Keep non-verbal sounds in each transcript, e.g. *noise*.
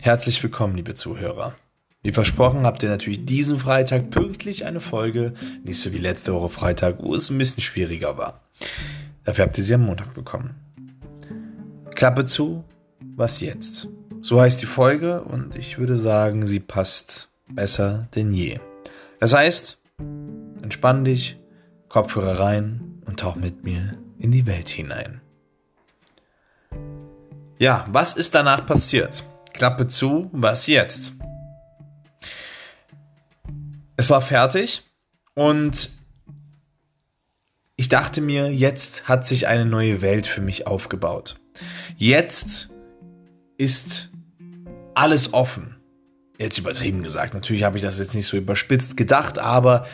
Herzlich willkommen, liebe Zuhörer. Wie versprochen habt ihr natürlich diesen Freitag pünktlich eine Folge, nicht so wie letzte Woche Freitag, wo es ein bisschen schwieriger war. Dafür habt ihr sie am Montag bekommen. Klappe zu, was jetzt? So heißt die Folge und ich würde sagen, sie passt besser denn je. Das heißt, entspann dich, Kopfhörer rein und tauch mit mir in die Welt hinein. Ja, was ist danach passiert? Klappe zu, was jetzt? Es war fertig und ich dachte mir, jetzt hat sich eine neue Welt für mich aufgebaut. Jetzt ist alles offen. Jetzt übertrieben gesagt. Natürlich habe ich das jetzt nicht so überspitzt gedacht, aber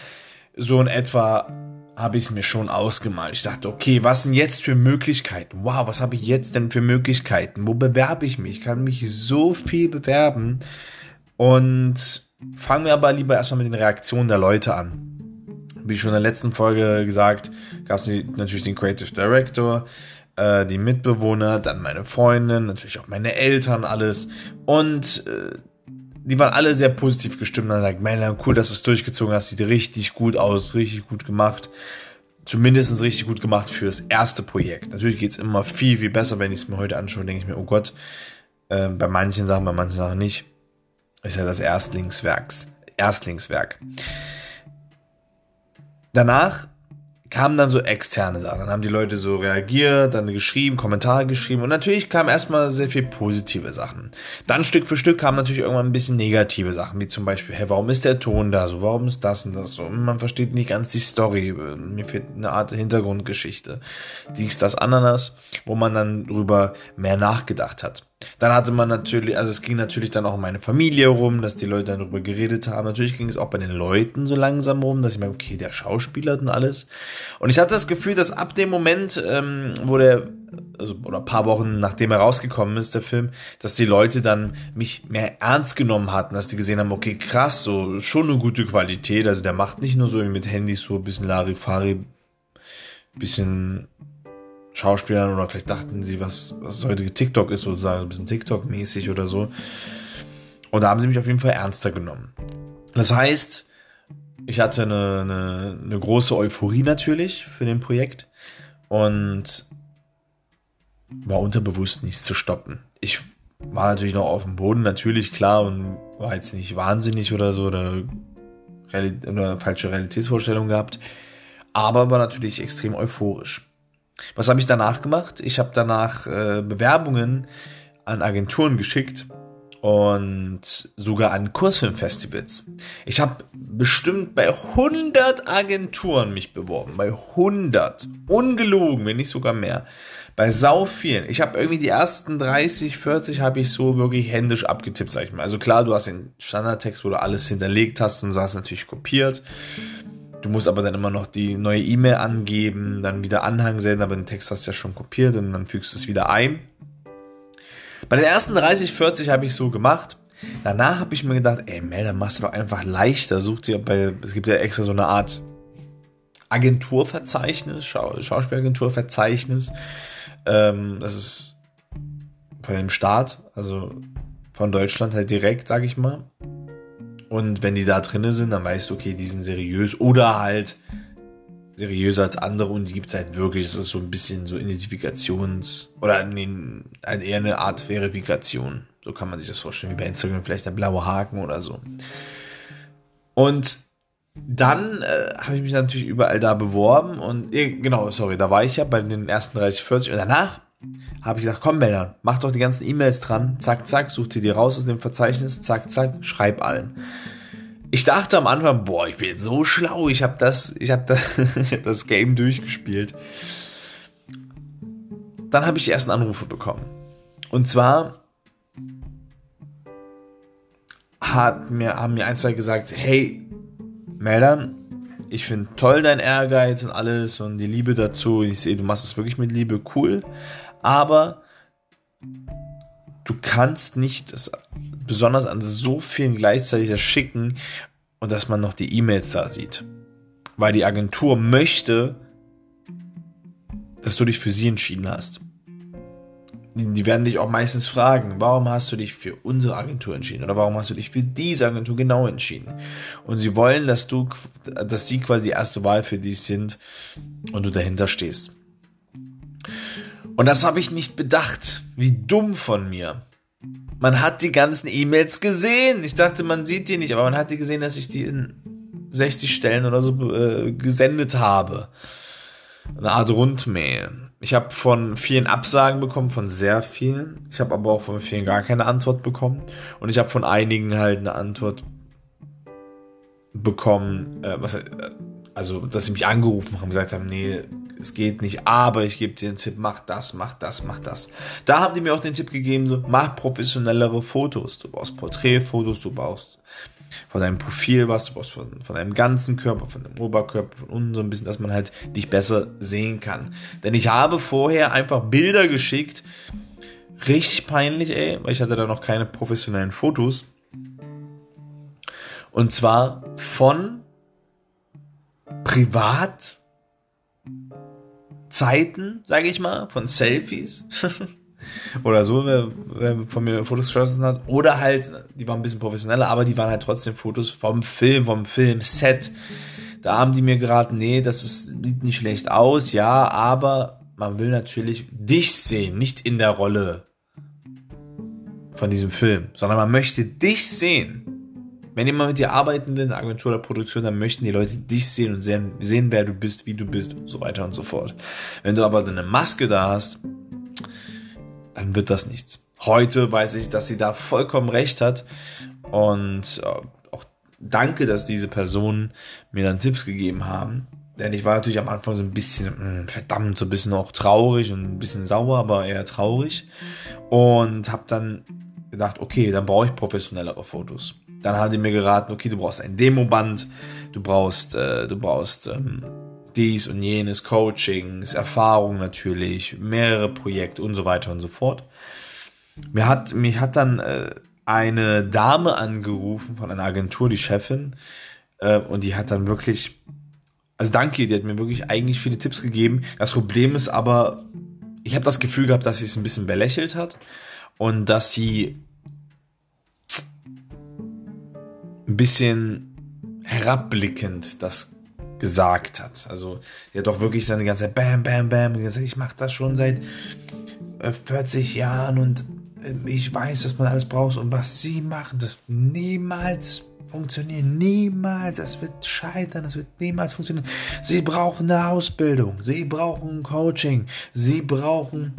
so in etwa habe ich es mir schon ausgemalt. Ich dachte, okay, was sind jetzt für Möglichkeiten? Wow, was habe ich jetzt denn für Möglichkeiten? Wo bewerbe ich mich? Ich kann mich so viel bewerben. Und fangen wir aber lieber erstmal mit den Reaktionen der Leute an. Wie schon in der letzten Folge gesagt, gab es natürlich den Creative Director, äh, die Mitbewohner, dann meine Freundin, natürlich auch meine Eltern, alles. Und äh, die waren alle sehr positiv gestimmt und sagen, Melanie, cool, dass du es durchgezogen hast, sieht richtig gut aus, richtig gut gemacht. Zumindest richtig gut gemacht für das erste Projekt. Natürlich geht es immer viel, viel besser, wenn ich es mir heute anschaue, denke ich mir, oh Gott, äh, bei manchen Sachen, bei manchen Sachen nicht. Ist ja das Erstlingswerks, Erstlingswerk. Danach kamen dann so externe Sachen. Dann haben die Leute so reagiert, dann geschrieben, Kommentare geschrieben und natürlich kamen erstmal sehr viel positive Sachen. Dann Stück für Stück kamen natürlich irgendwann ein bisschen negative Sachen, wie zum Beispiel, hey, warum ist der Ton da so, warum ist das und das so? Man versteht nicht ganz die Story, mir fehlt eine Art Hintergrundgeschichte. Dies, das, Ananas, wo man dann drüber mehr nachgedacht hat. Dann hatte man natürlich, also es ging natürlich dann auch um meine Familie rum, dass die Leute dann darüber geredet haben. Natürlich ging es auch bei den Leuten so langsam rum, dass ich mir, okay, der Schauspieler und alles. Und ich hatte das Gefühl, dass ab dem Moment, ähm, wo der, also, oder ein paar Wochen nachdem er rausgekommen ist, der Film, dass die Leute dann mich mehr ernst genommen hatten, dass die gesehen haben, okay, krass, so, schon eine gute Qualität. Also der macht nicht nur so mit Handys so ein bisschen Larifari, bisschen Schauspielern oder vielleicht dachten sie, was, was heutige TikTok ist, sozusagen, ein bisschen TikTok-mäßig oder so. Und da haben sie mich auf jeden Fall ernster genommen. Das heißt, ich hatte eine, eine, eine große Euphorie natürlich für den Projekt und war unterbewusst nichts zu stoppen. Ich war natürlich noch auf dem Boden, natürlich klar, und war jetzt nicht wahnsinnig oder so oder, Real oder falsche Realitätsvorstellungen gehabt, aber war natürlich extrem euphorisch. Was habe ich danach gemacht? Ich habe danach äh, Bewerbungen an Agenturen geschickt und sogar an Kursfilmfestivals. Ich habe bestimmt bei 100 Agenturen mich beworben, bei 100, ungelogen, wenn nicht sogar mehr. Bei sau vielen. Ich habe irgendwie die ersten 30, 40 habe ich so wirklich händisch abgetippt, sag ich mal. Also klar, du hast den Standardtext, wo du alles hinterlegt hast und hast natürlich kopiert. Du musst aber dann immer noch die neue E-Mail angeben, dann wieder Anhang senden, aber den Text hast du ja schon kopiert und dann fügst du es wieder ein. Bei den ersten 30, 40 habe ich so gemacht. Danach habe ich mir gedacht, ey Mel, dann machst du doch einfach leichter. Such dir bei, es gibt ja extra so eine Art Agenturverzeichnis, Schau Schauspielagenturverzeichnis. Ähm, das ist von dem Staat, also von Deutschland halt direkt, sag ich mal. Und wenn die da drinne sind, dann weißt du, okay, die sind seriös oder halt seriöser als andere und die gibt es halt wirklich. Das ist so ein bisschen so Identifikations- oder nee, eher eine Art Verifikation. So kann man sich das vorstellen, wie bei Instagram vielleicht der blaue Haken oder so. Und dann äh, habe ich mich natürlich überall da beworben und äh, genau, sorry, da war ich ja bei den ersten 30, 40 und danach habe ich gesagt, komm Melder, mach doch die ganzen E-Mails dran, zack, zack, such dir die raus aus dem Verzeichnis, zack, zack, schreib allen. Ich dachte am Anfang, boah, ich bin so schlau, ich habe das, ich habe das, *laughs* das Game durchgespielt. Dann habe ich die ersten Anrufe bekommen. Und zwar hat mir, haben mir ein, zwei gesagt, hey, Meldern, ich finde toll dein Ehrgeiz und alles und die Liebe dazu. Ich sehe, du machst es wirklich mit Liebe, cool aber du kannst nicht das, besonders an so vielen gleichzeitig das schicken und dass man noch die E-Mails da sieht. Weil die Agentur möchte, dass du dich für sie entschieden hast. die werden dich auch meistens fragen, warum hast du dich für unsere Agentur entschieden oder warum hast du dich für diese Agentur genau entschieden? Und sie wollen, dass du, dass sie quasi die erste Wahl für dich sind und du dahinter stehst. Und das habe ich nicht bedacht. Wie dumm von mir. Man hat die ganzen E-Mails gesehen. Ich dachte, man sieht die nicht, aber man hat die gesehen, dass ich die in 60 Stellen oder so äh, gesendet habe. Eine Art Rundmail. Ich habe von vielen Absagen bekommen, von sehr vielen. Ich habe aber auch von vielen gar keine Antwort bekommen. Und ich habe von einigen halt eine Antwort bekommen, äh, was, äh, also, dass sie mich angerufen haben, gesagt haben, nee, es geht nicht, aber ich gebe dir den Tipp, mach das, mach das, mach das. Da haben die mir auch den Tipp gegeben, so, mach professionellere Fotos. Du brauchst Porträtfotos, du brauchst von deinem Profil was, du brauchst von, von deinem ganzen Körper, von deinem Oberkörper, von unten so ein bisschen, dass man halt dich besser sehen kann. Denn ich habe vorher einfach Bilder geschickt, richtig peinlich, ey, weil ich hatte da noch keine professionellen Fotos. Und zwar von privat Zeiten, sage ich mal, von Selfies. *laughs* oder so, wer, wer von mir Fotos geschossen hat. Oder halt, die waren ein bisschen professioneller, aber die waren halt trotzdem Fotos vom Film, vom Filmset. Da haben die mir geraten, nee, das ist, sieht nicht schlecht aus, ja, aber man will natürlich dich sehen, nicht in der Rolle von diesem Film, sondern man möchte dich sehen. Wenn jemand mit dir arbeiten will, in der Agentur oder Produktion, dann möchten die Leute dich sehen und sehen, sehen, wer du bist, wie du bist und so weiter und so fort. Wenn du aber eine Maske da hast, dann wird das nichts. Heute weiß ich, dass sie da vollkommen recht hat und äh, auch danke, dass diese Personen mir dann Tipps gegeben haben. Denn ich war natürlich am Anfang so ein bisschen, hm, verdammt, so ein bisschen auch traurig und ein bisschen sauer, aber eher traurig. Und habe dann gedacht, okay, dann brauche ich professionellere Fotos. Dann haben die mir geraten, okay, du brauchst ein Demoband, du brauchst, äh, du brauchst ähm, dies und jenes, Coachings, Erfahrung natürlich, mehrere Projekte und so weiter und so fort. Mir hat, mich hat dann äh, eine Dame angerufen von einer Agentur, die Chefin, äh, und die hat dann wirklich, also danke, die hat mir wirklich eigentlich viele Tipps gegeben. Das Problem ist aber, ich habe das Gefühl gehabt, dass sie es ein bisschen belächelt hat und dass sie ein bisschen herabblickend das gesagt hat. Also der hat doch wirklich seine ganze Zeit Bam, Bam, Bam gesagt, ich mache das schon seit 40 äh, Jahren und äh, ich weiß, was man alles braucht und was sie machen, das niemals funktionieren, niemals, das wird scheitern, das wird niemals funktionieren. Sie brauchen eine Ausbildung, sie brauchen Coaching, sie brauchen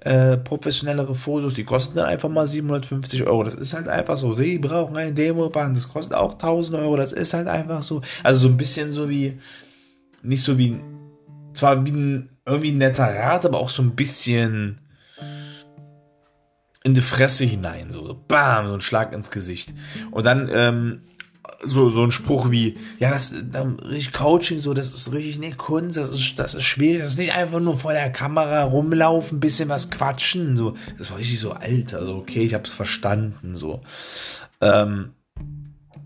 äh, professionellere Fotos, die kosten dann einfach mal 750 Euro. Das ist halt einfach so. Sie brauchen ein Demoband, das kostet auch 1000 Euro. Das ist halt einfach so. Also so ein bisschen so wie, nicht so wie, zwar wie ein irgendwie ein netter Rat, aber auch so ein bisschen in die Fresse hinein, so bam, so ein Schlag ins Gesicht. Und dann ähm, so, so ein Spruch wie, ja, das richtig Coaching, so, das ist richtig nicht Kunst, das ist, das ist schwierig, das ist nicht einfach nur vor der Kamera rumlaufen, bisschen was quatschen, so. Das war richtig so alt, also okay, ich habe es verstanden, so. Ähm,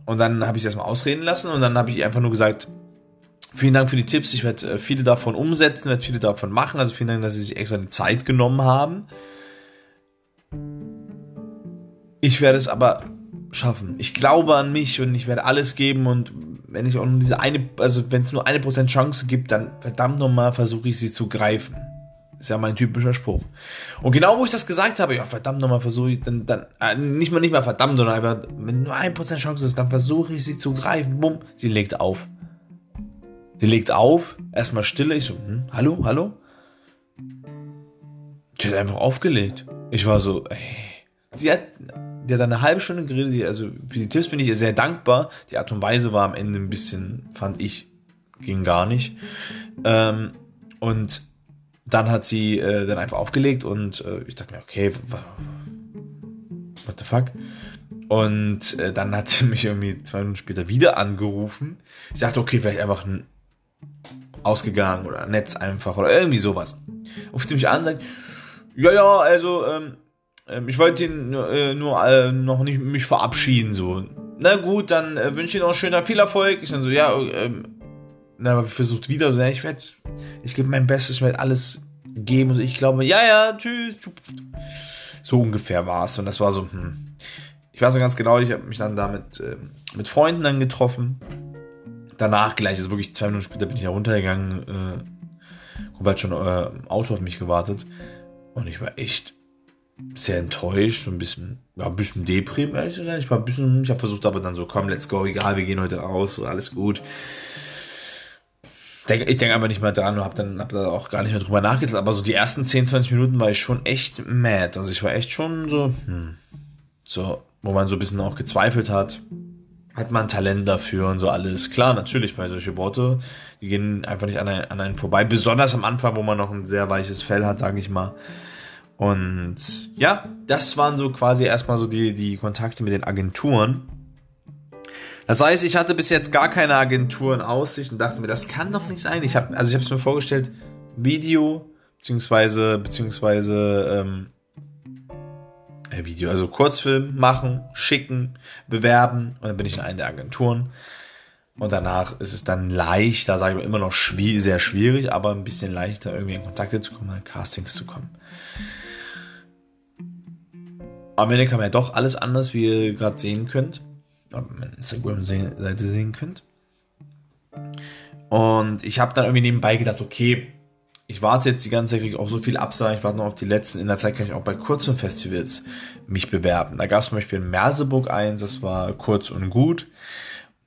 und dann habe ich es erstmal ausreden lassen und dann habe ich einfach nur gesagt, vielen Dank für die Tipps, ich werde äh, viele davon umsetzen, werde viele davon machen, also vielen Dank, dass Sie sich extra die Zeit genommen haben. Ich werde es aber schaffen. Ich glaube an mich und ich werde alles geben und wenn ich auch nur diese eine, also wenn es nur eine Prozent Chance gibt, dann verdammt nochmal versuche ich sie zu greifen. Ist ja mein typischer Spruch. Und genau wo ich das gesagt habe, ja, verdammt nochmal versuche ich, dann, dann, äh, nicht mal nicht mal verdammt, sondern einfach, wenn nur ein Prozent Chance ist, dann versuche ich sie zu greifen. Bumm, sie legt auf. Sie legt auf, erstmal Stille, ich so, hm, hallo, hallo? Die hat einfach aufgelegt. Ich war so, ey. Sie hat der hat eine halbe Stunde geredet. Also für die Tipps bin ich ihr sehr dankbar. Die Art und Weise war am Ende ein bisschen, fand ich, ging gar nicht. Ähm, und dann hat sie äh, dann einfach aufgelegt und äh, ich dachte mir, okay, what the fuck? Und äh, dann hat sie *laughs* mich irgendwie zwei Minuten später wieder angerufen. Ich dachte, okay, vielleicht einfach ein ausgegangen oder Netz einfach oder irgendwie sowas. Ruft sie mich an und sagt, ja, ja, also ähm, ähm, ich wollte ihn äh, nur äh, noch nicht mich verabschieden, so. Na gut, dann äh, wünsche ich Ihnen noch schöner viel Erfolg. Ich dann so, ja, ähm, na, versucht wieder so, ja, ich werde, ich gebe mein Bestes, ich werde alles geben. Und ich glaube, ja, ja, tschüss. So ungefähr war es. Und das war so, hm. Ich weiß noch ganz genau, ich habe mich dann da mit, äh, mit Freunden dann getroffen. Danach gleich, also wirklich zwei Minuten später bin ich ja runtergegangen. Äh, Kumpel hat schon äh, Auto auf mich gewartet. Und ich war echt sehr enttäuscht, und ein bisschen, ja, ein bisschen deprim, ehrlich sein. Ich war ein bisschen, ich habe versucht, aber dann so, komm, let's go, egal, wir gehen heute raus, so, alles gut. Ich denke einfach nicht mehr dran und habe dann, hab dann auch gar nicht mehr drüber nachgedacht. Aber so die ersten 10, 20 Minuten war ich schon echt mad. Also ich war echt schon so, hm, so, wo man so ein bisschen auch gezweifelt hat. Hat man Talent dafür und so alles. Klar, natürlich, bei solche Worte, die gehen einfach nicht an einen, an einen vorbei. Besonders am Anfang, wo man noch ein sehr weiches Fell hat, sage ich mal. Und ja, das waren so quasi erstmal so die, die Kontakte mit den Agenturen. Das heißt, ich hatte bis jetzt gar keine Agentur in Aussicht und dachte mir, das kann doch nicht sein. Ich habe, also ich habe es mir vorgestellt, Video beziehungsweise beziehungsweise ähm, äh, Video, also Kurzfilm machen, schicken, bewerben und dann bin ich in einer der Agenturen. Und danach ist es dann leichter, sage ich mal, immer noch schwierig, sehr schwierig, aber ein bisschen leichter, irgendwie in Kontakte zu kommen, in Castings zu kommen. Am Ende kam ja doch alles anders, wie ihr gerade sehen könnt Instagram-Seite sehen könnt. Und ich habe dann irgendwie nebenbei gedacht, okay, ich warte jetzt die ganze Zeit, kriege auch so viel Absagen, ich warte noch auf die letzten. In der Zeit kann ich auch bei kurzen Festivals mich bewerben. Da gab es zum Beispiel in Merseburg eins, das war kurz und gut.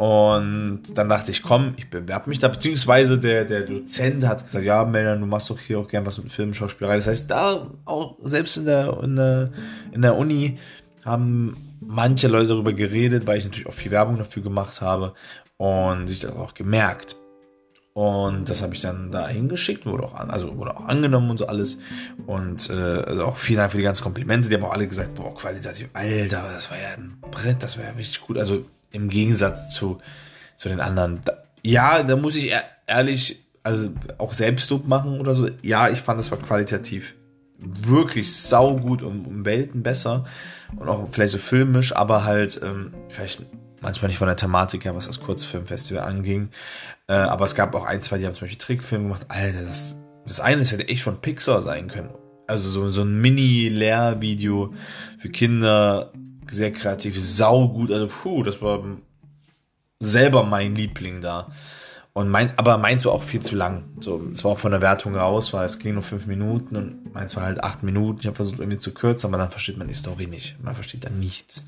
Und dann dachte ich, komm, ich bewerbe mich da, beziehungsweise der, der Dozent hat gesagt, ja, Melder, du machst doch hier auch gern was mit Filmschauspielerei. Das heißt, da auch selbst in der, in der, in der Uni haben manche Leute darüber geredet, weil ich natürlich auch viel Werbung dafür gemacht habe und sich das auch gemerkt. Und das habe ich dann da hingeschickt, wurde auch, an, also wurde auch angenommen und so alles. Und äh, also auch vielen Dank für die ganzen Komplimente. Die haben auch alle gesagt, boah, qualitativ, Alter, das war ja ein Brett, das war ja richtig gut. Also im Gegensatz zu, zu den anderen. Da, ja, da muss ich ehrlich, also auch Selbstlob machen oder so. Ja, ich fand, das war qualitativ wirklich saugut und um Welten besser und auch vielleicht so filmisch, aber halt ähm, vielleicht manchmal nicht von der Thematik her, was das Kurzfilmfestival anging. Äh, aber es gab auch ein, zwei, die haben zum Beispiel Trickfilme gemacht. Alter, das, das eine hätte echt von Pixar sein können. Also so, so ein Mini-Lehrvideo für Kinder, sehr kreativ, saugut. Also puh, das war selber mein Liebling da. Und mein, aber meins war auch viel zu lang. So, es war auch von der Wertung raus, weil es ging nur fünf Minuten und meins war halt acht Minuten. Ich habe versucht irgendwie zu kürzen, aber dann versteht man die Story nicht. Man versteht dann nichts.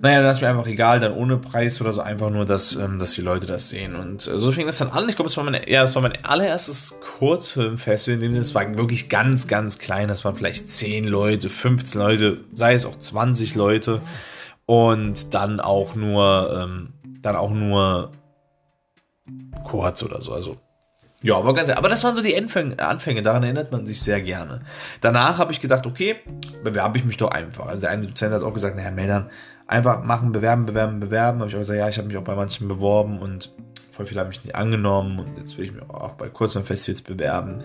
Naja, dann ist mir einfach egal, dann ohne Preis oder so, einfach nur, dass, ähm, dass die Leute das sehen. Und äh, so fing das dann an. Ich glaube, es war ja, war mein allererstes Kurzfilmfestival, in dem es war wirklich ganz, ganz klein. Das waren vielleicht zehn Leute, 15 Leute, sei es auch 20 Leute. Und dann auch nur, ähm, dann auch nur kurz oder so. Also ja, aber ganz Aber das waren so die Anfänge, Anfänge, daran erinnert man sich sehr gerne. Danach habe ich gedacht, okay, bewerbe ich mich doch einfach. Also der eine Dozent hat auch gesagt, naja, Meldern, einfach machen, bewerben, bewerben, bewerben. Habe ich auch gesagt, ja, ich habe mich auch bei manchen beworben und voll viele haben mich nicht angenommen und jetzt will ich mich auch bei kurzen Festivals bewerben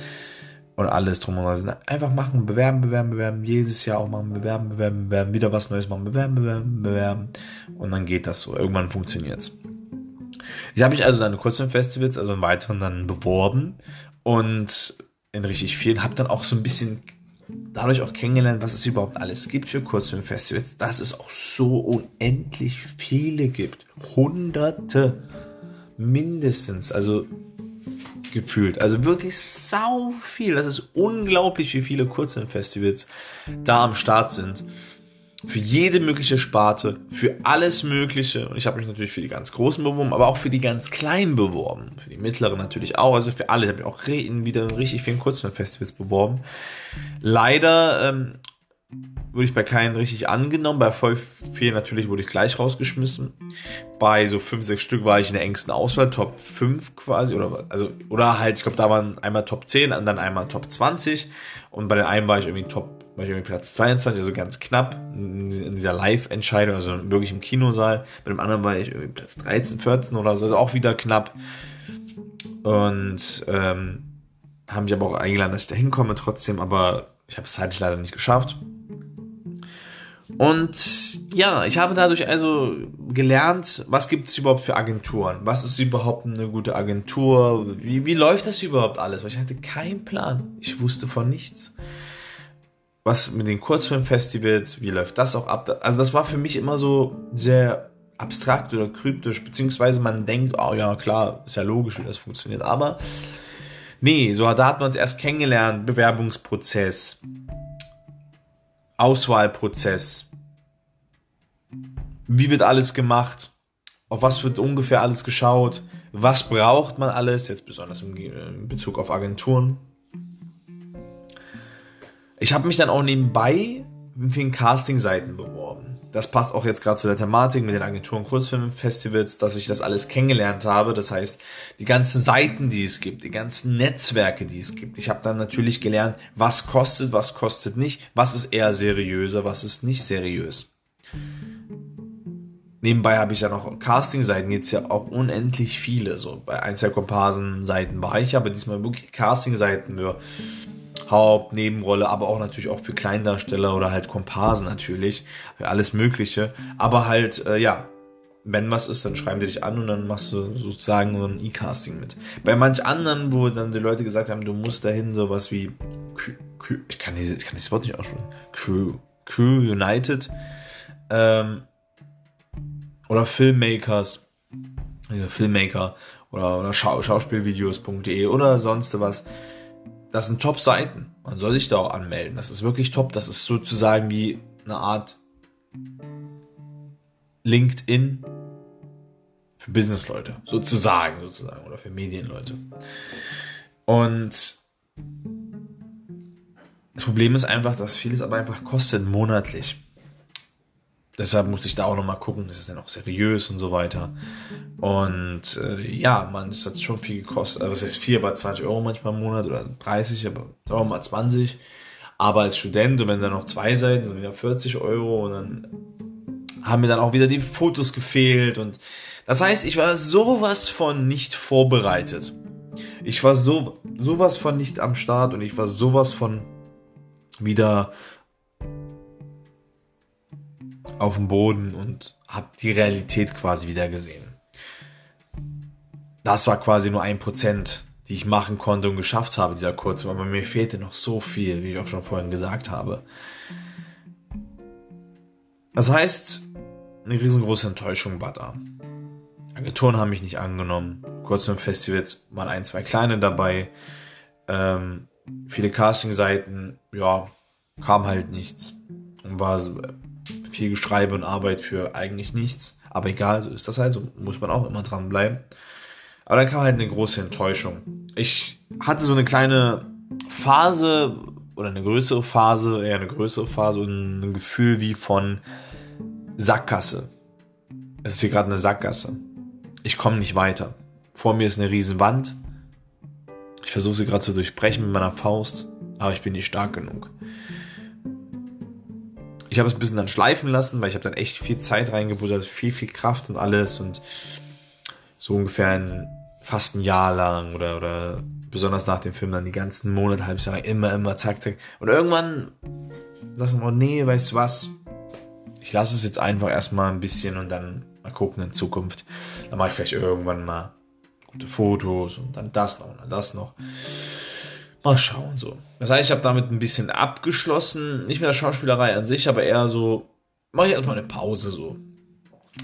und alles drum und dran. Einfach machen, bewerben, bewerben, bewerben, jedes Jahr auch machen, bewerben, bewerben, bewerben, wieder was Neues machen, bewerben, bewerben, bewerben und dann geht das so. Irgendwann funktioniert's. Ich habe mich also dann in Kurzfilmfestivals, also in weiteren dann beworben und in richtig vielen, habe dann auch so ein bisschen dadurch auch kennengelernt, was es überhaupt alles gibt für Kurzfilmfestivals, dass es auch so unendlich viele gibt. Hunderte mindestens, also gefühlt. Also wirklich sau viel. Das ist unglaublich, wie viele Kurzfilmfestivals da am Start sind für jede mögliche Sparte, für alles Mögliche. Und ich habe mich natürlich für die ganz Großen beworben, aber auch für die ganz Kleinen beworben. Für die Mittleren natürlich auch, also für alle. Ich habe mich auch wieder richtig vielen Kurzfilmfestivals beworben. Leider ähm, wurde ich bei keinen richtig angenommen. Bei voll vielen natürlich wurde ich gleich rausgeschmissen. Bei so 5, 6 Stück war ich in der engsten Auswahl, Top 5 quasi. Oder, also, oder halt, ich glaube, da waren einmal Top 10 und dann einmal Top 20. Und bei den einen war ich irgendwie Top war ich irgendwie Platz 22, also ganz knapp in dieser Live-Entscheidung, also wirklich im Kinosaal. Bei dem anderen war ich irgendwie Platz 13, 14 oder so, also auch wieder knapp. Und ähm, haben mich aber auch eingeladen, dass ich da hinkomme trotzdem, aber ich habe es zeitlich leider nicht geschafft. Und ja, ich habe dadurch also gelernt, was gibt es überhaupt für Agenturen? Was ist überhaupt eine gute Agentur? Wie, wie läuft das überhaupt alles? Weil ich hatte keinen Plan. Ich wusste von nichts. Was mit den Kurzfilmfestivals, wie läuft das auch ab? Also das war für mich immer so sehr abstrakt oder kryptisch, beziehungsweise man denkt, oh ja, klar, ist ja logisch, wie das funktioniert. Aber nee, so da hat man es erst kennengelernt, Bewerbungsprozess, Auswahlprozess. Wie wird alles gemacht? Auf was wird ungefähr alles geschaut? Was braucht man alles? Jetzt besonders in Bezug auf Agenturen. Ich habe mich dann auch nebenbei in vielen Casting-Seiten beworben. Das passt auch jetzt gerade zu der Thematik mit den Agenturen Kurzfilmfestivals, dass ich das alles kennengelernt habe. Das heißt, die ganzen Seiten, die es gibt, die ganzen Netzwerke, die es gibt. Ich habe dann natürlich gelernt, was kostet, was kostet nicht, was ist eher seriöser, was ist nicht seriös. Nebenbei habe ich ja noch Casting-Seiten, gibt es ja auch unendlich viele. So bei ein, zwei Komparsen-Seiten war ich, aber diesmal wirklich Casting-Seiten für Haupt-, Nebenrolle, aber auch natürlich auch für Kleindarsteller oder halt Komparsen natürlich, für alles Mögliche. Aber halt, äh, ja, wenn was ist, dann schreiben die dich an und dann machst du sozusagen so ein E-Casting mit. Bei manch anderen, wo dann die Leute gesagt haben, du musst dahin sowas wie, ich kann, dieses, ich kann dieses Wort nicht aussprechen, Crew, Crew United ähm, oder Filmmakers, also Filmmaker oder, oder Schau Schauspielvideos.de oder sonst was das sind Top-Seiten. Man soll sich da auch anmelden. Das ist wirklich top. Das ist sozusagen wie eine Art LinkedIn für Businessleute. Sozusagen, sozusagen. Oder für Medienleute. Und das Problem ist einfach, dass vieles aber einfach kostet monatlich. Deshalb musste ich da auch nochmal gucken, ist es denn auch seriös und so weiter. Und äh, ja, man, es hat schon viel gekostet. Also, was heißt viel, aber 20 Euro manchmal im Monat oder 30, aber sagen wir mal 20. Aber als Student und wenn da noch zwei Seiten sind, wieder 40 Euro und dann haben mir dann auch wieder die Fotos gefehlt und das heißt, ich war sowas von nicht vorbereitet. Ich war so sowas von nicht am Start und ich war sowas von wieder auf dem Boden und habe die Realität quasi wieder gesehen. Das war quasi nur ein Prozent, die ich machen konnte und geschafft habe, dieser Kurzfilm. Aber mir fehlte noch so viel, wie ich auch schon vorhin gesagt habe. Das heißt, eine riesengroße Enttäuschung war da. Agenturen haben mich nicht angenommen. Kurzfilmfestivals waren ein, zwei kleine dabei. Ähm, viele Casting-Seiten, ja, kam halt nichts. Und war viel Geschreibe und Arbeit für eigentlich nichts. Aber egal, so ist das halt, so muss man auch immer dranbleiben. Aber dann kam halt eine große Enttäuschung. Ich hatte so eine kleine Phase oder eine größere Phase, eher eine größere Phase und ein Gefühl wie von Sackgasse. Es ist hier gerade eine Sackgasse. Ich komme nicht weiter. Vor mir ist eine riesen Wand. Ich versuche sie gerade zu durchbrechen mit meiner Faust, aber ich bin nicht stark genug. Ich habe es ein bisschen dann schleifen lassen, weil ich habe dann echt viel Zeit reingebuttert, viel, viel Kraft und alles und so ungefähr ein, fast ein Jahr lang oder, oder besonders nach dem Film dann die ganzen Monate, halbes Jahr immer, immer, zack, zack. Und irgendwann sagst du, oh nee, weißt du was, ich lasse es jetzt einfach erstmal ein bisschen und dann mal gucken in Zukunft. Dann mache ich vielleicht irgendwann mal gute Fotos und dann das noch und dann das noch. Mal schauen so. Das heißt, ich habe damit ein bisschen abgeschlossen, nicht mit der Schauspielerei an sich, aber eher so, mache ich erstmal eine Pause so.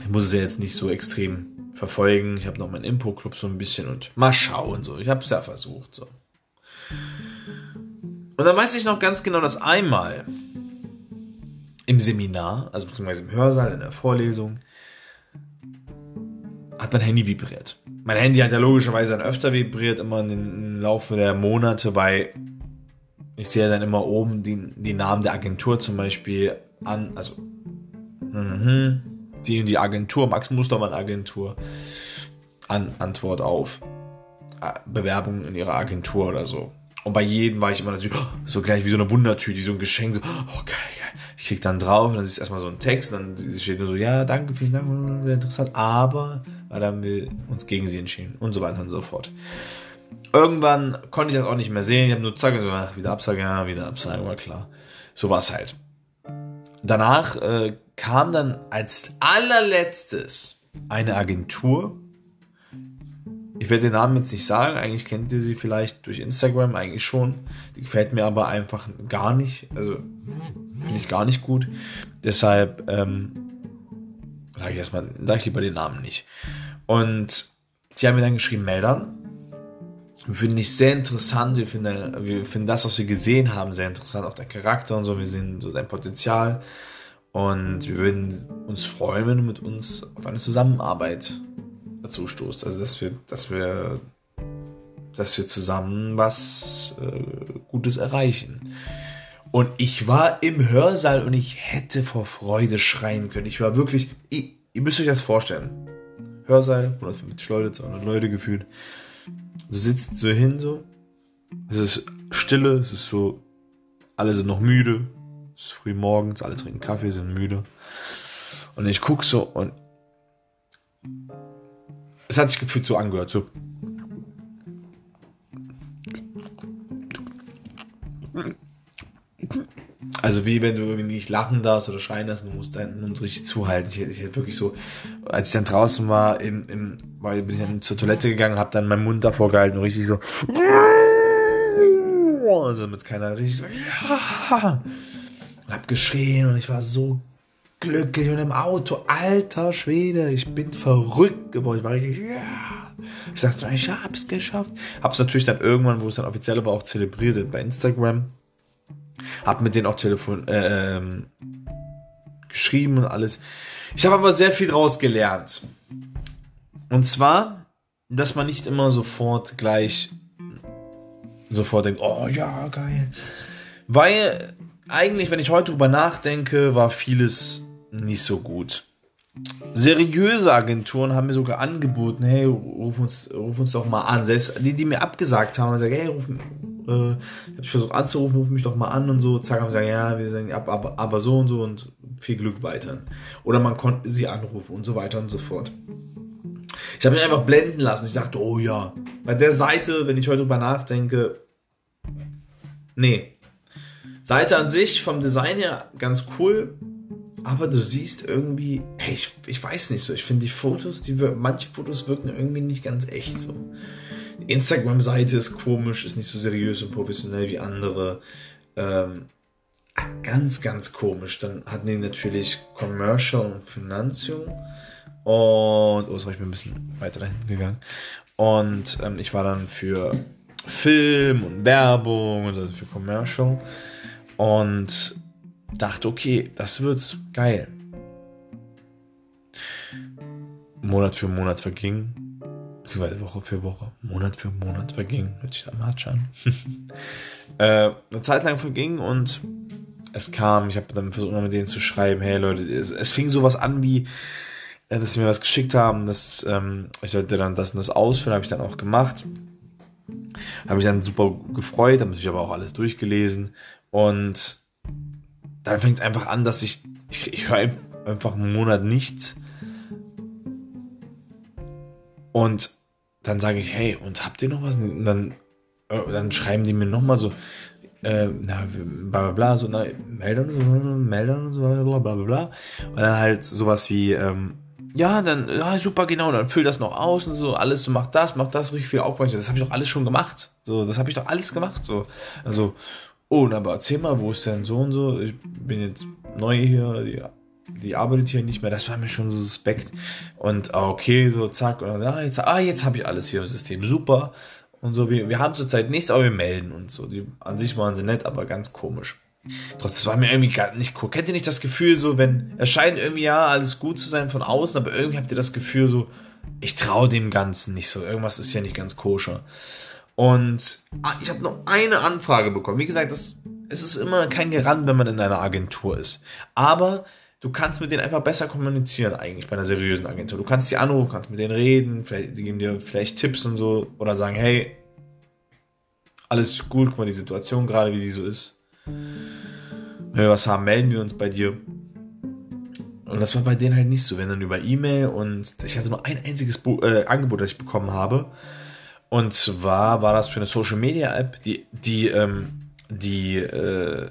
Ich muss es ja jetzt nicht so extrem verfolgen. Ich habe noch meinen Impo-Club so ein bisschen und mal schauen so. Ich habe es ja versucht so. Und dann weiß ich noch ganz genau, dass einmal im Seminar, also beziehungsweise im Hörsaal, in der Vorlesung, hat mein Handy vibriert. Mein Handy hat ja logischerweise dann öfter vibriert, immer im Laufe der Monate, weil ich sehe dann immer oben die, die Namen der Agentur zum Beispiel an, also mhm, die die Agentur, Max Mustermann Agentur, an Antwort auf äh, Bewerbung in ihrer Agentur oder so. Und bei jedem war ich immer natürlich so gleich wie so eine Wundertüte, so ein Geschenk, so, oh geil, geil. Ich krieg dann drauf und dann ist erstmal so ein Text, und dann steht nur so, ja, danke, vielen Dank, sehr interessant, aber weil dann wir uns gegen sie entschieden und so weiter und so fort. Irgendwann konnte ich das auch nicht mehr sehen, ich habe nur zack, so, ach, wieder Absage, ja, wieder Absage, war klar. So war es halt. danach äh, kam dann als allerletztes eine Agentur. Ich werde den Namen jetzt nicht sagen, eigentlich kennt ihr sie vielleicht durch Instagram, eigentlich schon. Die gefällt mir aber einfach gar nicht. Also finde ich gar nicht gut. Deshalb ähm, sage ich erstmal, sage ich lieber den Namen nicht. Und die haben mir dann geschrieben, Meldern. Wir finden dich sehr interessant, wir finden, wir finden das, was wir gesehen haben, sehr interessant, auch dein Charakter und so, wir sehen so dein Potenzial. Und wir würden uns freuen, wenn du mit uns auf eine Zusammenarbeit dazu stoßt. Also, dass wir, dass wir, dass wir zusammen was äh, Gutes erreichen. Und ich war im Hörsaal und ich hätte vor Freude schreien können. Ich war wirklich, ich, ihr müsst euch das vorstellen. Hörsaal, 150 Leute, 200 Leute gefühlt. Du sitzt so hin, so. Es ist Stille, es ist so, alle sind noch müde. Es ist früh morgens, alle trinken Kaffee, sind müde. Und ich guck so und es hat sich gefühlt so angehört, so. Also wie wenn du irgendwie nicht lachen darfst oder schreien darfst, du musst deinen Mund richtig zuhalten. Ich, ich hätte wirklich so, als ich dann draußen war, im, im, bin ich dann zur Toilette gegangen, habe dann meinen Mund davor gehalten und richtig so, also damit keiner richtig so, ja, und hab geschrien und ich war so glücklich und im Auto, alter Schwede, ich bin verrückt geworden. Ich war richtig, ja. Ich sagte, ich hab's geschafft. Hab's natürlich dann irgendwann, wo es dann offiziell aber auch zelebriert wird bei Instagram. Hab mit denen auch telefon äh, ähm, geschrieben und alles. Ich habe aber sehr viel draus gelernt. Und zwar, dass man nicht immer sofort gleich sofort denkt, oh ja, geil. Weil eigentlich, wenn ich heute drüber nachdenke, war vieles nicht so gut. Seriöse Agenturen haben mir sogar angeboten, hey, ruf uns, ruf uns doch mal an. Selbst die, die mir abgesagt haben, gesagt, hey, ruf, äh, ich habe versucht anzurufen, ruf mich doch mal an und so. Zack, haben gesagt, ja, wir sagen, ab, aber, aber so und so und viel Glück weiter. Oder man konnte sie anrufen und so weiter und so fort. Ich habe mich einfach blenden lassen. Ich dachte, oh ja, bei der Seite, wenn ich heute drüber nachdenke, nee. Seite an sich vom Design her ganz cool, aber du siehst irgendwie, hey, ich, ich weiß nicht so, ich finde die Fotos, die manche Fotos wirken irgendwie nicht ganz echt so. Instagram-Seite ist komisch, ist nicht so seriös und professionell wie andere. Ähm, ganz, ganz komisch. Dann hatten die natürlich Commercial und Finanzio. Und, oh, sorry, ich bin ein bisschen weiter dahin gegangen. Und ähm, ich war dann für Film und Werbung und also für Commercial. Und dachte, okay, das wird geil. Monat für Monat verging, beziehungsweise Woche für Woche, Monat für Monat verging, hört sich am Matsch an. *laughs* äh, eine Zeit lang verging und es kam, ich habe dann versucht, mit denen zu schreiben, hey Leute, es, es fing sowas an wie, äh, dass sie mir was geschickt haben, dass ähm, ich sollte dann das und das ausführen, habe ich dann auch gemacht. Habe mich dann super gefreut, habe natürlich aber auch alles durchgelesen und dann fängt es einfach an, dass ich, ich, ich höre einfach einen Monat nichts. Und dann sage ich, hey, und habt ihr noch was? Und dann, äh, dann schreiben die mir nochmal so, äh, na, bla bla bla, so, na, Meldern, Meldern, so, bla bla bla. Und dann halt sowas wie, ähm, ja, dann, ja, super, genau, dann füll das noch aus und so, alles, so, mach das, mach das, richtig viel Aufwand. Das habe ich doch alles schon gemacht. So, das habe ich doch alles gemacht, so. Also, Oh, aber erzähl mal, wo ist denn so und so? Ich bin jetzt neu hier, die, die arbeitet hier nicht mehr. Das war mir schon so suspekt. Und ah, okay, so zack. Und dann, ah, jetzt, ah, jetzt habe ich alles hier im System. Super. Und so, wir, wir haben zurzeit nichts, aber wir melden uns so. Die, an sich waren sie nett, aber ganz komisch. Trotzdem war mir irgendwie gar nicht cool. Kennt ihr nicht das Gefühl, so, wenn es scheint irgendwie ja alles gut zu sein von außen, aber irgendwie habt ihr das Gefühl, so, ich traue dem Ganzen nicht so. Irgendwas ist ja nicht ganz koscher. Und ah, ich habe noch eine Anfrage bekommen. Wie gesagt, das, es ist immer kein Garant, wenn man in einer Agentur ist. Aber du kannst mit denen einfach besser kommunizieren eigentlich bei einer seriösen Agentur. Du kannst sie anrufen, kannst mit denen reden, vielleicht, die geben dir vielleicht Tipps und so oder sagen, hey, alles gut, guck mal die Situation gerade, wie die so ist. Wenn wir was haben, melden wir uns bei dir. Und das war bei denen halt nicht so, wenn dann über E-Mail und ich hatte nur ein einziges Bo äh, Angebot, das ich bekommen habe. Und zwar war das für eine Social Media App, die, die, ähm, die, äh,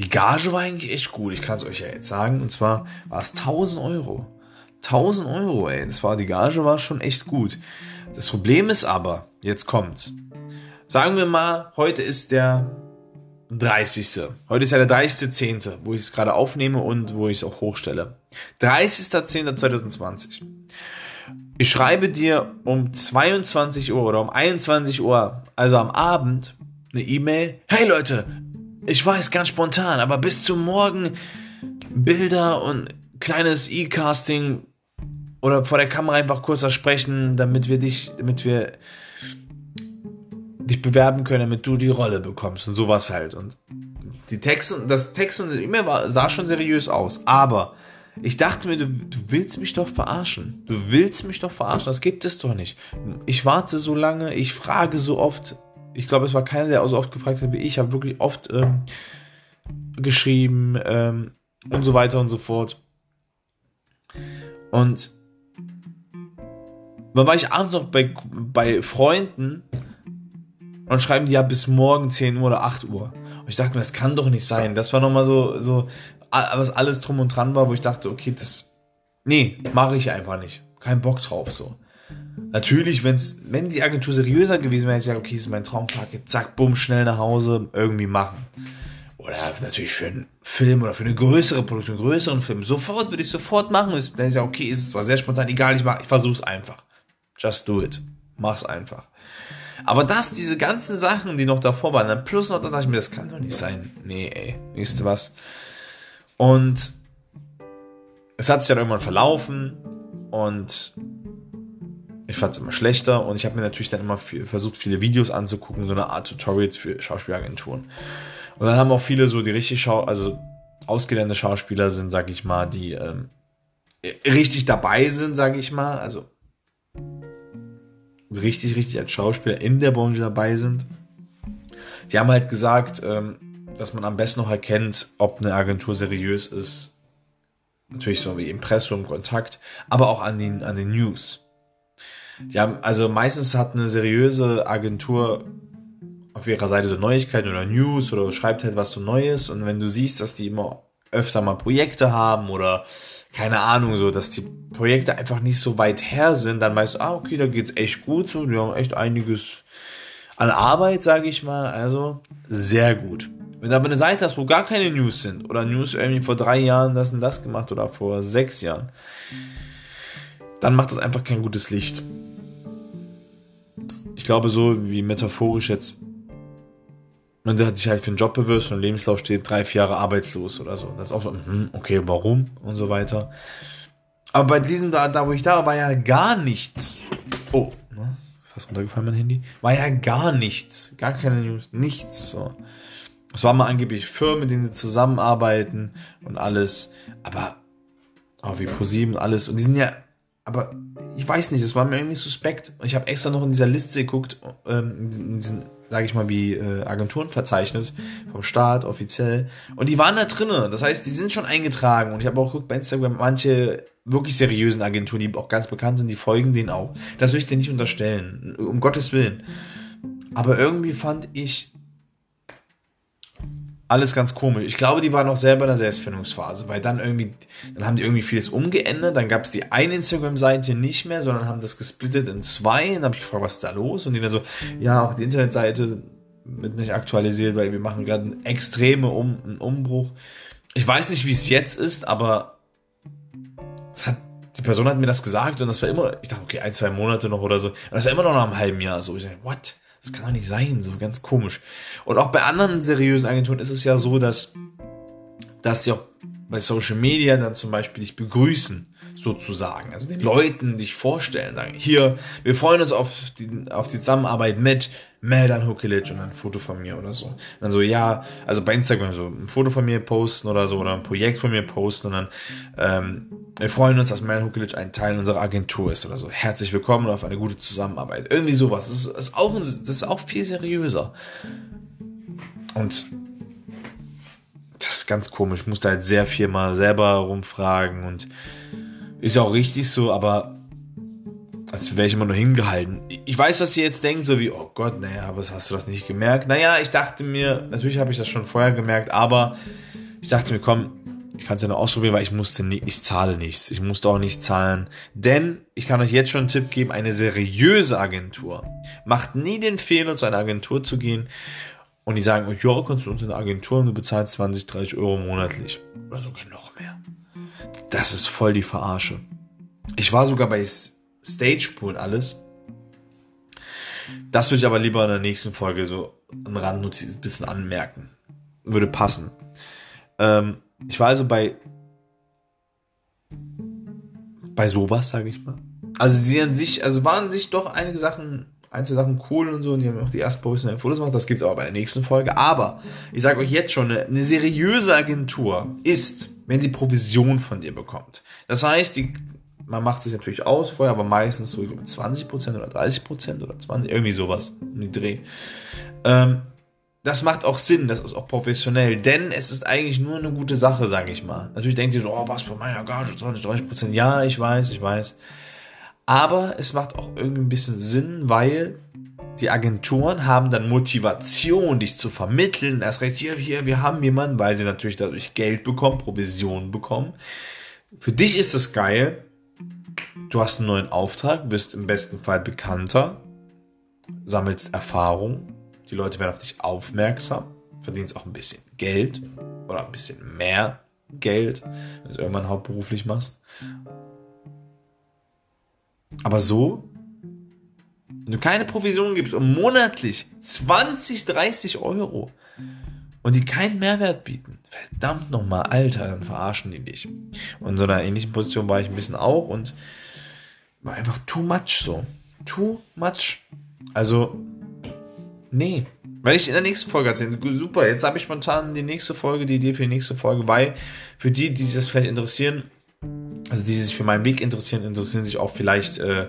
die Gage war eigentlich echt gut. Ich kann es euch ja jetzt sagen. Und zwar war es 1000 Euro. 1000 Euro, ey. Das war, die Gage war schon echt gut. Das Problem ist aber, jetzt kommt's. Sagen wir mal, heute ist der 30. Heute ist ja der 30.10., wo ich es gerade aufnehme und wo ich es auch hochstelle. 30.10.2020. Ich schreibe dir um 22 Uhr oder um 21 Uhr, also am Abend, eine E-Mail. Hey Leute, ich weiß ganz spontan, aber bis zum Morgen Bilder und kleines E-Casting oder vor der Kamera einfach kurz sprechen, damit wir dich, damit wir dich bewerben können, damit du die Rolle bekommst und sowas halt. Und die Texte, das Text und E-Mail sah schon seriös aus, aber ich dachte mir, du, du, willst mich doch verarschen. Du willst mich doch verarschen. Das gibt es doch nicht. Ich warte so lange, ich frage so oft. Ich glaube, es war keiner, der so oft gefragt hat wie ich. Ich habe wirklich oft ähm, geschrieben ähm, und so weiter und so fort. Und dann war ich abends noch bei, bei Freunden und schreiben die ja bis morgen 10 Uhr oder 8 Uhr. Und ich dachte mir, das kann doch nicht sein. Das war nochmal so, so, was alles drum und dran war, wo ich dachte, okay, das, nee, mache ich einfach nicht. Kein Bock drauf, so. Natürlich, wenn's, wenn die Agentur seriöser gewesen wäre, hätte ich gesagt, okay, ist mein jetzt zack, bumm, schnell nach Hause, irgendwie machen. Oder natürlich für einen Film oder für eine größere Produktion, größeren Film. Sofort würde ich sofort machen. Dann ist ich ja, okay, ist es zwar sehr spontan, egal, ich mach, ich versuch's einfach. Just do it. Mach's einfach. Aber das, diese ganzen Sachen, die noch davor waren, dann plus noch, da dachte ich mir, das kann doch nicht sein. Nee, ey, weißt du was? Und es hat sich dann irgendwann verlaufen und ich fand es immer schlechter und ich habe mir natürlich dann immer viel, versucht, viele Videos anzugucken, so eine Art Tutorials für Schauspielagenturen. Und dann haben auch viele so die richtig Schau also ausgelernte Schauspieler sind, sag ich mal, die ähm, richtig dabei sind, sag ich mal, also richtig, richtig als Schauspieler in der Branche dabei sind. Die haben halt gesagt, ähm, dass man am besten noch erkennt, ob eine Agentur seriös ist. Natürlich so wie Impressum, Kontakt, aber auch an den, an den News. Die haben, also meistens hat eine seriöse Agentur auf ihrer Seite so Neuigkeiten oder News oder schreibt halt was so Neues und wenn du siehst, dass die immer öfter mal Projekte haben oder keine Ahnung, so, dass die Projekte einfach nicht so weit her sind, dann weißt du, ah, okay, da geht's echt gut so, die haben echt einiges an Arbeit, sage ich mal, also sehr gut. Wenn du aber eine Seite hast, wo gar keine News sind oder News irgendwie vor drei Jahren das und das gemacht oder vor sechs Jahren, dann macht das einfach kein gutes Licht. Ich glaube, so wie metaphorisch jetzt der hat sich halt für einen Job bewirbt und im Lebenslauf steht drei, vier Jahre arbeitslos oder so. Das ist auch so, hm, okay, warum und so weiter. Aber bei diesem da, da wo ich da war, war ja gar nichts. Oh, ne? fast runtergefallen mein Handy. War ja gar nichts. Gar keine News, nichts. So. Es waren mal angeblich Firmen, mit denen sie zusammenarbeiten und alles. Aber auch wie ProSieben alles. Und die sind ja, aber ich weiß nicht, es war mir irgendwie suspekt. Ich habe extra noch in dieser Liste geguckt, ähm, in diesen sage ich mal, wie äh, Agenturenverzeichnis vom Staat offiziell. Und die waren da drinnen. Das heißt, die sind schon eingetragen. Und ich habe auch geguckt bei Instagram, manche wirklich seriösen Agenturen, die auch ganz bekannt sind, die folgen denen auch. Das will ich dir nicht unterstellen. Um Gottes Willen. Aber irgendwie fand ich alles ganz komisch. Ich glaube, die waren auch selber in der Selbstfindungsphase, weil dann irgendwie, dann haben die irgendwie vieles umgeändert, dann gab es die eine Instagram-Seite nicht mehr, sondern haben das gesplittet in zwei. Und dann habe ich gefragt, was ist da los? Und die dann so, ja, auch die Internetseite wird nicht aktualisiert, weil wir machen gerade einen extremen um, einen Umbruch. Ich weiß nicht, wie es jetzt ist, aber hat, die Person hat mir das gesagt und das war immer, ich dachte, okay, ein, zwei Monate noch oder so. Und das war immer noch nach einem halben Jahr so. Ich dachte, what? Das kann doch nicht sein, so ganz komisch. Und auch bei anderen seriösen Agenturen ist es ja so, dass, dass sie auch bei Social Media dann zum Beispiel dich begrüßen, sozusagen. Also den Leuten dich vorstellen, sagen, hier, wir freuen uns auf die, auf die Zusammenarbeit mit Meldan Hukilic und ein Foto von mir oder so. Und dann so, ja, also bei Instagram so ein Foto von mir posten oder so oder ein Projekt von mir posten und dann, ähm, wir freuen uns, dass Meldan Hukilic ein Teil unserer Agentur ist oder so. Herzlich willkommen auf eine gute Zusammenarbeit. Irgendwie sowas. Das ist, ist auch, das ist auch viel seriöser. Und das ist ganz komisch. Ich musste halt sehr viel mal selber rumfragen und ist ja auch richtig so, aber als wäre ich immer nur hingehalten. Ich weiß, was ihr jetzt denkt, so wie, oh Gott, naja, aber hast du das nicht gemerkt? Naja, ich dachte mir, natürlich habe ich das schon vorher gemerkt, aber ich dachte mir, komm, ich kann es ja noch ausprobieren, weil ich musste nie, ich zahle nichts. Ich musste auch nicht zahlen. Denn ich kann euch jetzt schon einen Tipp geben, eine seriöse Agentur macht nie den Fehler, zu einer Agentur zu gehen und die sagen, ja, kannst du uns in eine Agentur und du bezahlst 20, 30 Euro monatlich. Oder sogar noch mehr. Das ist voll die Verarsche. Ich war sogar bei Stagepool alles. Das würde ich aber lieber in der nächsten Folge so am Randnotiz ein bisschen anmerken. Würde passen. Ähm, ich war also bei bei sowas, sage ich mal. Also sie an sich, also waren sich doch einige Sachen, einzelne Sachen cool und so, und die haben auch die ersten professionellen Fotos gemacht, das gibt es aber bei der nächsten Folge. Aber ich sage euch jetzt schon, eine, eine seriöse Agentur ist, wenn sie Provision von dir bekommt. Das heißt, die, man macht sich natürlich aus vorher, aber meistens so 20% oder 30% oder 20, irgendwie sowas in die Dreh. Ähm, das macht auch Sinn, das ist auch professionell, denn es ist eigentlich nur eine gute Sache, sage ich mal. Natürlich denkt ihr so, oh, was für meine Gage, 20, 30 Prozent. Ja, ich weiß, ich weiß. Aber es macht auch irgendwie ein bisschen Sinn, weil die Agenturen haben dann Motivation, dich zu vermitteln. Erst recht, hier, hier, wir haben jemanden, weil sie natürlich dadurch Geld bekommen, Provision bekommen. Für dich ist es geil. Du hast einen neuen Auftrag, bist im besten Fall bekannter, sammelst Erfahrung die Leute werden auf dich aufmerksam, verdienst auch ein bisschen Geld oder ein bisschen mehr Geld, wenn du es irgendwann hauptberuflich machst. Aber so, wenn du keine Provision gibst und monatlich 20, 30 Euro und die keinen Mehrwert bieten, verdammt nochmal, Alter, dann verarschen die dich. Und in so einer ähnlichen Position war ich ein bisschen auch und war einfach too much so. Too much. Also, Nee. Weil ich in der nächsten Folge erzählen. Super, jetzt habe ich spontan die nächste Folge, die Idee für die nächste Folge, weil für die, die sich das vielleicht interessieren, also die, die sich für meinen Weg interessieren, interessieren sich auch vielleicht äh,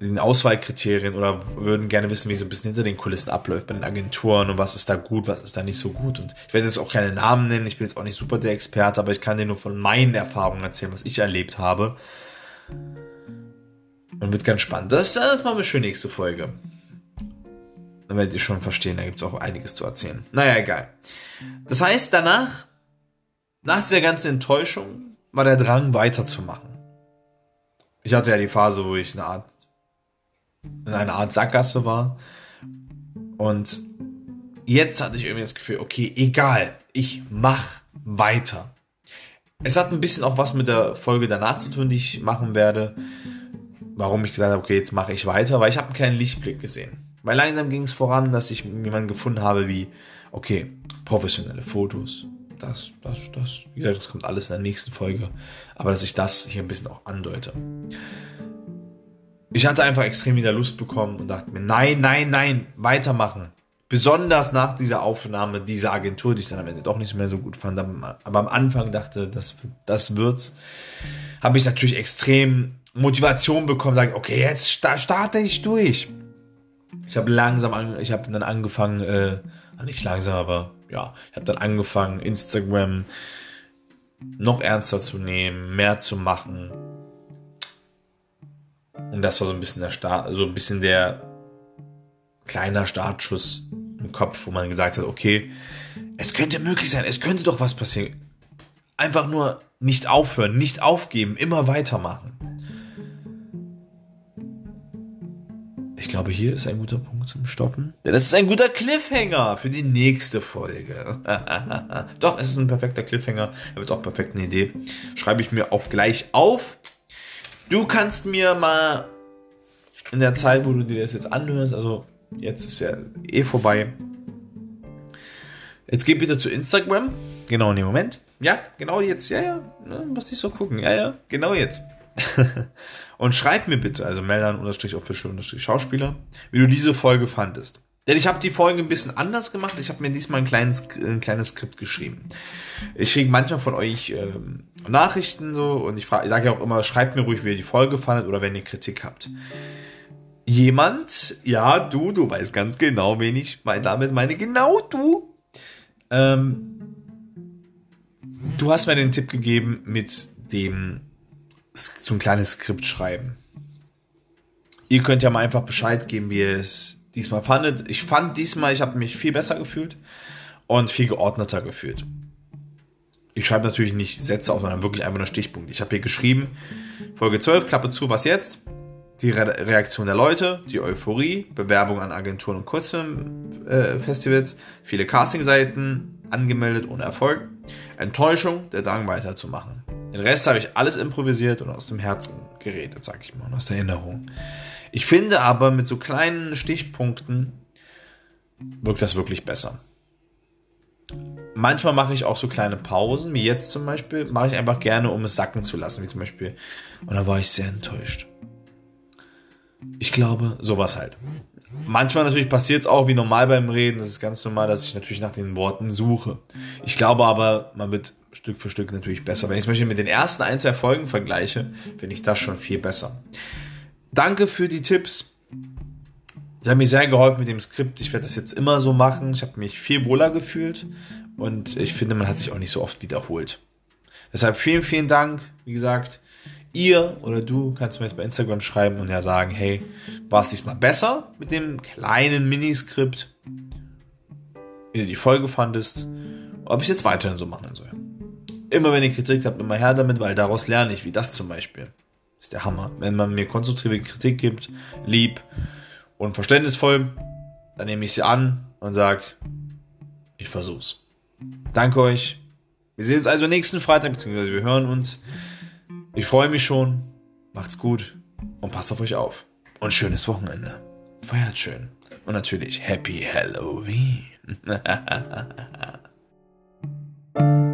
den Auswahlkriterien oder würden gerne wissen, wie so ein bisschen hinter den Kulissen abläuft bei den Agenturen und was ist da gut, was ist da nicht so gut. Und ich werde jetzt auch keine Namen nennen, ich bin jetzt auch nicht super der Experte, aber ich kann dir nur von meinen Erfahrungen erzählen, was ich erlebt habe. Und wird ganz spannend. Das, das machen wir für nächste Folge. Dann werdet ihr schon verstehen, da gibt es auch einiges zu erzählen. Naja, egal. Das heißt, danach, nach dieser ganzen Enttäuschung, war der Drang weiterzumachen. Ich hatte ja die Phase, wo ich eine Art, in einer Art Sackgasse war. Und jetzt hatte ich irgendwie das Gefühl, okay, egal, ich mach weiter. Es hat ein bisschen auch was mit der Folge danach zu tun, die ich machen werde. Warum ich gesagt habe, okay, jetzt mache ich weiter, weil ich habe einen kleinen Lichtblick gesehen. Weil langsam ging es voran, dass ich jemanden gefunden habe wie, okay, professionelle Fotos, das, das, das. Wie gesagt, das kommt alles in der nächsten Folge. Aber dass ich das hier ein bisschen auch andeute. Ich hatte einfach extrem wieder Lust bekommen und dachte mir, nein, nein, nein, weitermachen. Besonders nach dieser Aufnahme dieser Agentur, die ich dann am Ende doch nicht mehr so gut fand, aber am Anfang dachte, das, das wird's, habe ich natürlich extrem Motivation bekommen, sage, okay, jetzt starte ich durch. Ich habe langsam, an, ich habe dann angefangen, äh, nicht langsam, aber ja, ich habe dann angefangen, Instagram noch ernster zu nehmen, mehr zu machen. Und das war so ein bisschen der Start, so ein bisschen der kleiner Startschuss Kopf, wo man gesagt hat, okay, es könnte möglich sein, es könnte doch was passieren. Einfach nur nicht aufhören, nicht aufgeben, immer weitermachen. Ich glaube, hier ist ein guter Punkt zum Stoppen. Denn es ist ein guter Cliffhanger für die nächste Folge. *laughs* Doch, es ist ein perfekter Cliffhanger. Er wird auch perfekt eine Idee. Schreibe ich mir auch gleich auf. Du kannst mir mal in der Zeit, wo du dir das jetzt anhörst, also jetzt ist ja eh vorbei. Jetzt geh bitte zu Instagram. Genau in dem Moment. Ja, genau jetzt. Ja, ja. Ne, muss nicht so gucken. Ja, ja. Genau jetzt. *laughs* Und schreib mir bitte, also Meldern-Official-Schauspieler, wie du diese Folge fandest. Denn ich habe die Folge ein bisschen anders gemacht. Ich habe mir diesmal ein kleines, ein kleines Skript geschrieben. Ich kriege manchmal von euch ähm, Nachrichten so und ich, ich sage ja auch immer, schreibt mir ruhig, wie ihr die Folge fandet oder wenn ihr Kritik habt. Jemand, ja, du, du weißt ganz genau, wen ich damit meine. Genau du. Ähm, du hast mir den Tipp gegeben mit dem so ein kleines Skript schreiben. Ihr könnt ja mal einfach Bescheid geben, wie ihr es diesmal fandet. Ich fand diesmal, ich habe mich viel besser gefühlt und viel geordneter gefühlt. Ich schreibe natürlich nicht Sätze auf, sondern wirklich einfach nur Stichpunkte. Ich habe hier geschrieben, Folge 12, Klappe zu, was jetzt? Die Re Reaktion der Leute, die Euphorie, Bewerbung an Agenturen und Kurzfilmfestivals, äh, viele Castingseiten, angemeldet ohne Erfolg, Enttäuschung, der Drang weiterzumachen. Den Rest habe ich alles improvisiert und aus dem Herzen geredet, sag ich mal, und aus der Erinnerung. Ich finde aber mit so kleinen Stichpunkten wirkt das wirklich besser. Manchmal mache ich auch so kleine Pausen, wie jetzt zum Beispiel, mache ich einfach gerne, um es sacken zu lassen, wie zum Beispiel. Und da war ich sehr enttäuscht. Ich glaube, sowas halt. Manchmal natürlich passiert es auch wie normal beim Reden. Das ist ganz normal, dass ich natürlich nach den Worten suche. Ich glaube aber, man wird Stück für Stück natürlich besser. Wenn ich es mit den ersten ein, zwei Folgen vergleiche, finde ich das schon viel besser. Danke für die Tipps. Sie haben mir sehr geholfen mit dem Skript. Ich werde das jetzt immer so machen. Ich habe mich viel wohler gefühlt und ich finde, man hat sich auch nicht so oft wiederholt. Deshalb vielen, vielen Dank. Wie gesagt, ihr oder du kannst mir jetzt bei Instagram schreiben und ja sagen, hey, war es diesmal besser mit dem kleinen Miniskript, wie du die Folge fandest, ob ich jetzt weiterhin so machen soll. Immer wenn ihr Kritik habt, immer her damit, weil daraus lerne ich, wie das zum Beispiel. Das ist der Hammer. Wenn man mir konstruktive Kritik gibt, lieb und verständnisvoll, dann nehme ich sie an und sage, ich versuch's. Danke euch. Wir sehen uns also nächsten Freitag, beziehungsweise wir hören uns. Ich freue mich schon. Macht's gut und passt auf euch auf. Und schönes Wochenende. Feiert schön. Und natürlich Happy Halloween. *laughs*